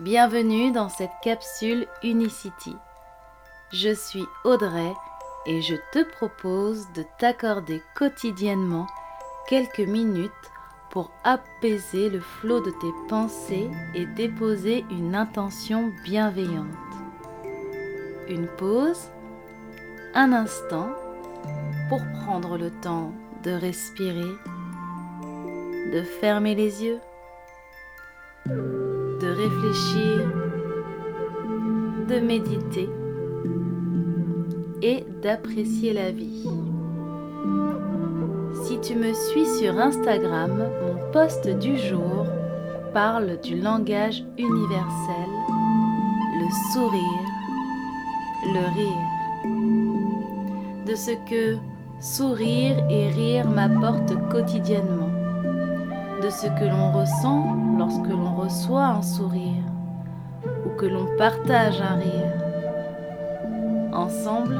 Bienvenue dans cette capsule Unicity. Je suis Audrey et je te propose de t'accorder quotidiennement quelques minutes pour apaiser le flot de tes pensées et déposer une intention bienveillante. Une pause, un instant pour prendre le temps de respirer, de fermer les yeux, de réfléchir, de méditer et d'apprécier la vie. Si tu me suis sur Instagram, mon post du jour parle du langage universel, le sourire, le rire, de ce que sourire et rire m'apportent quotidiennement, de ce que l'on ressent lorsque l'on reçoit un sourire ou que l'on partage un rire. Ensemble,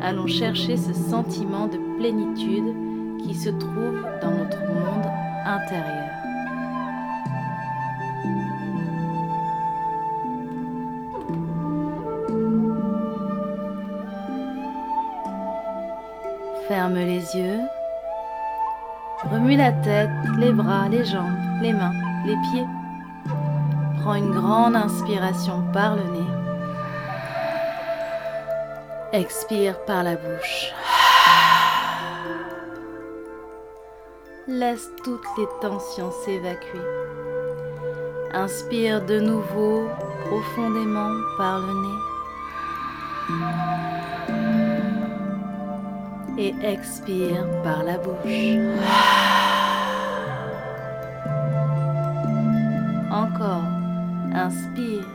allons chercher ce sentiment de plénitude qui se trouve dans notre monde intérieur. Ferme les yeux. Remue la tête, les bras, les jambes, les mains, les pieds. Prends une grande inspiration par le nez. Expire par la bouche. Laisse toutes les tensions s'évacuer. Inspire de nouveau profondément par le nez. Et expire par la bouche. Encore. Inspire.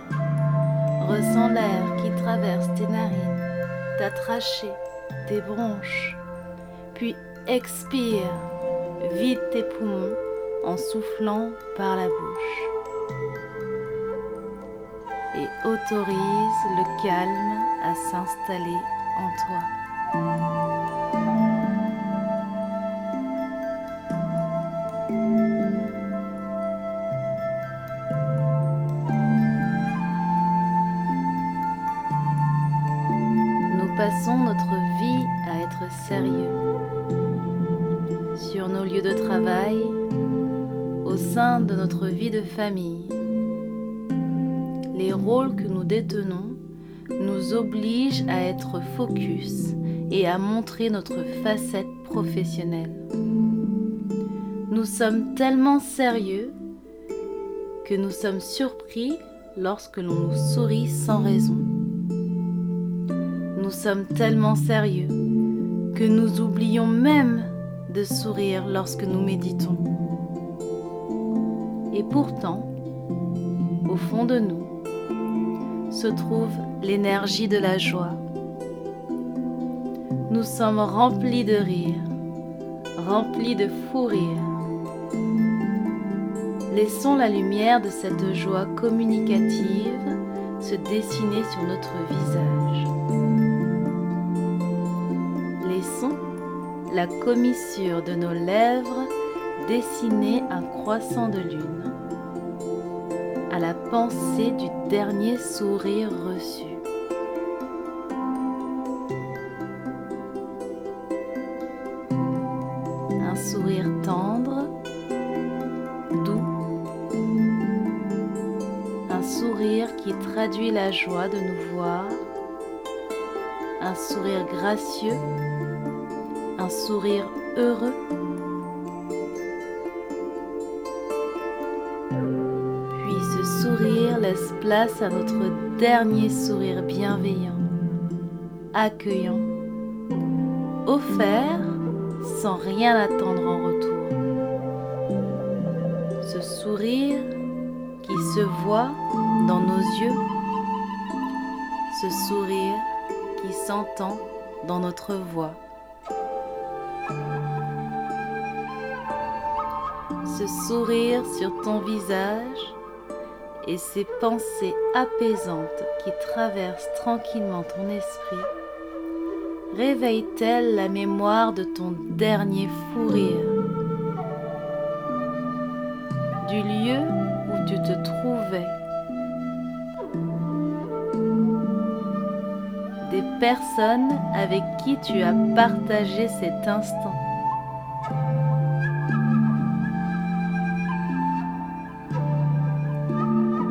Ressens l'air qui traverse tes narines, ta trachée, tes bronches. Puis expire Vide tes poumons en soufflant par la bouche. Et autorise le calme à s'installer en toi. Nous passons notre vie à être sérieux sur nos lieux de travail, au sein de notre vie de famille. Les rôles que nous détenons nous obligent à être focus et à montrer notre facette professionnelle. Nous sommes tellement sérieux que nous sommes surpris lorsque l'on nous sourit sans raison. Nous sommes tellement sérieux que nous oublions même de sourire lorsque nous méditons. Et pourtant, au fond de nous, se trouve l'énergie de la joie. Nous sommes remplis de rire, remplis de fou rire. Laissons la lumière de cette joie communicative se dessiner sur notre visage. Laissons la commissure de nos lèvres dessiner un croissant de lune à la pensée du dernier sourire reçu. Traduit la joie de nous voir, un sourire gracieux un sourire heureux. Puis ce sourire laisse place à notre dernier sourire bienveillant, accueillant, offert sans rien attendre en retour. Ce sourire qui se voit dans nos yeux, ce sourire qui s'entend dans notre voix. Ce sourire sur ton visage et ces pensées apaisantes qui traversent tranquillement ton esprit réveillent-elles la mémoire de ton dernier fou rire, du lieu tu te trouvais. Des personnes avec qui tu as partagé cet instant.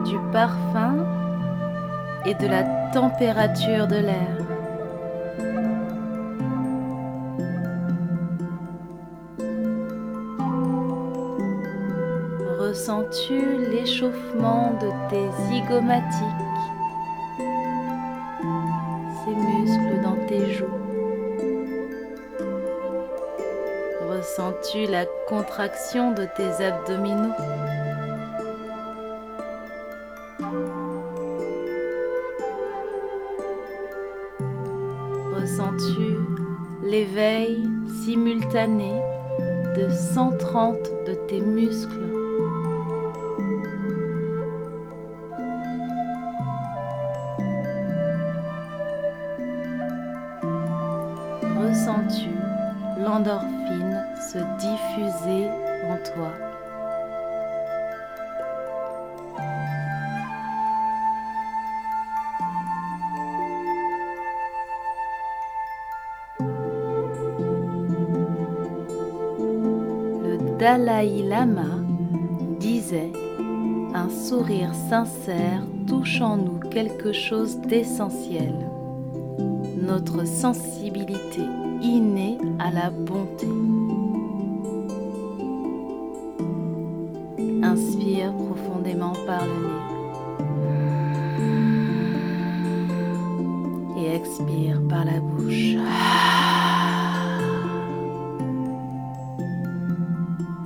Du parfum et de la température de l'air. Ressens-tu l'échauffement de tes zygomatiques? Muscles dans tes joues. Ressens-tu la contraction de tes abdominaux? Ressens-tu l'éveil simultané de 130 de tes muscles? Ressens-tu l'endorphine se diffuser en toi? Le Dalai Lama disait Un sourire sincère touche en nous quelque chose d'essentiel. Notre sensibilité innée à la bonté. Inspire profondément par le nez et expire par la bouche.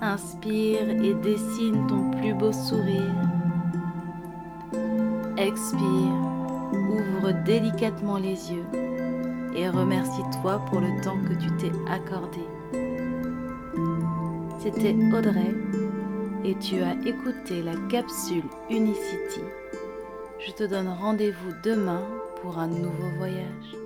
Inspire et dessine ton plus beau sourire. Expire, ouvre délicatement les yeux et remercie-toi pour le temps que tu t'es accordé. C'était Audrey et tu as écouté la capsule Unicity. Je te donne rendez-vous demain pour un nouveau voyage.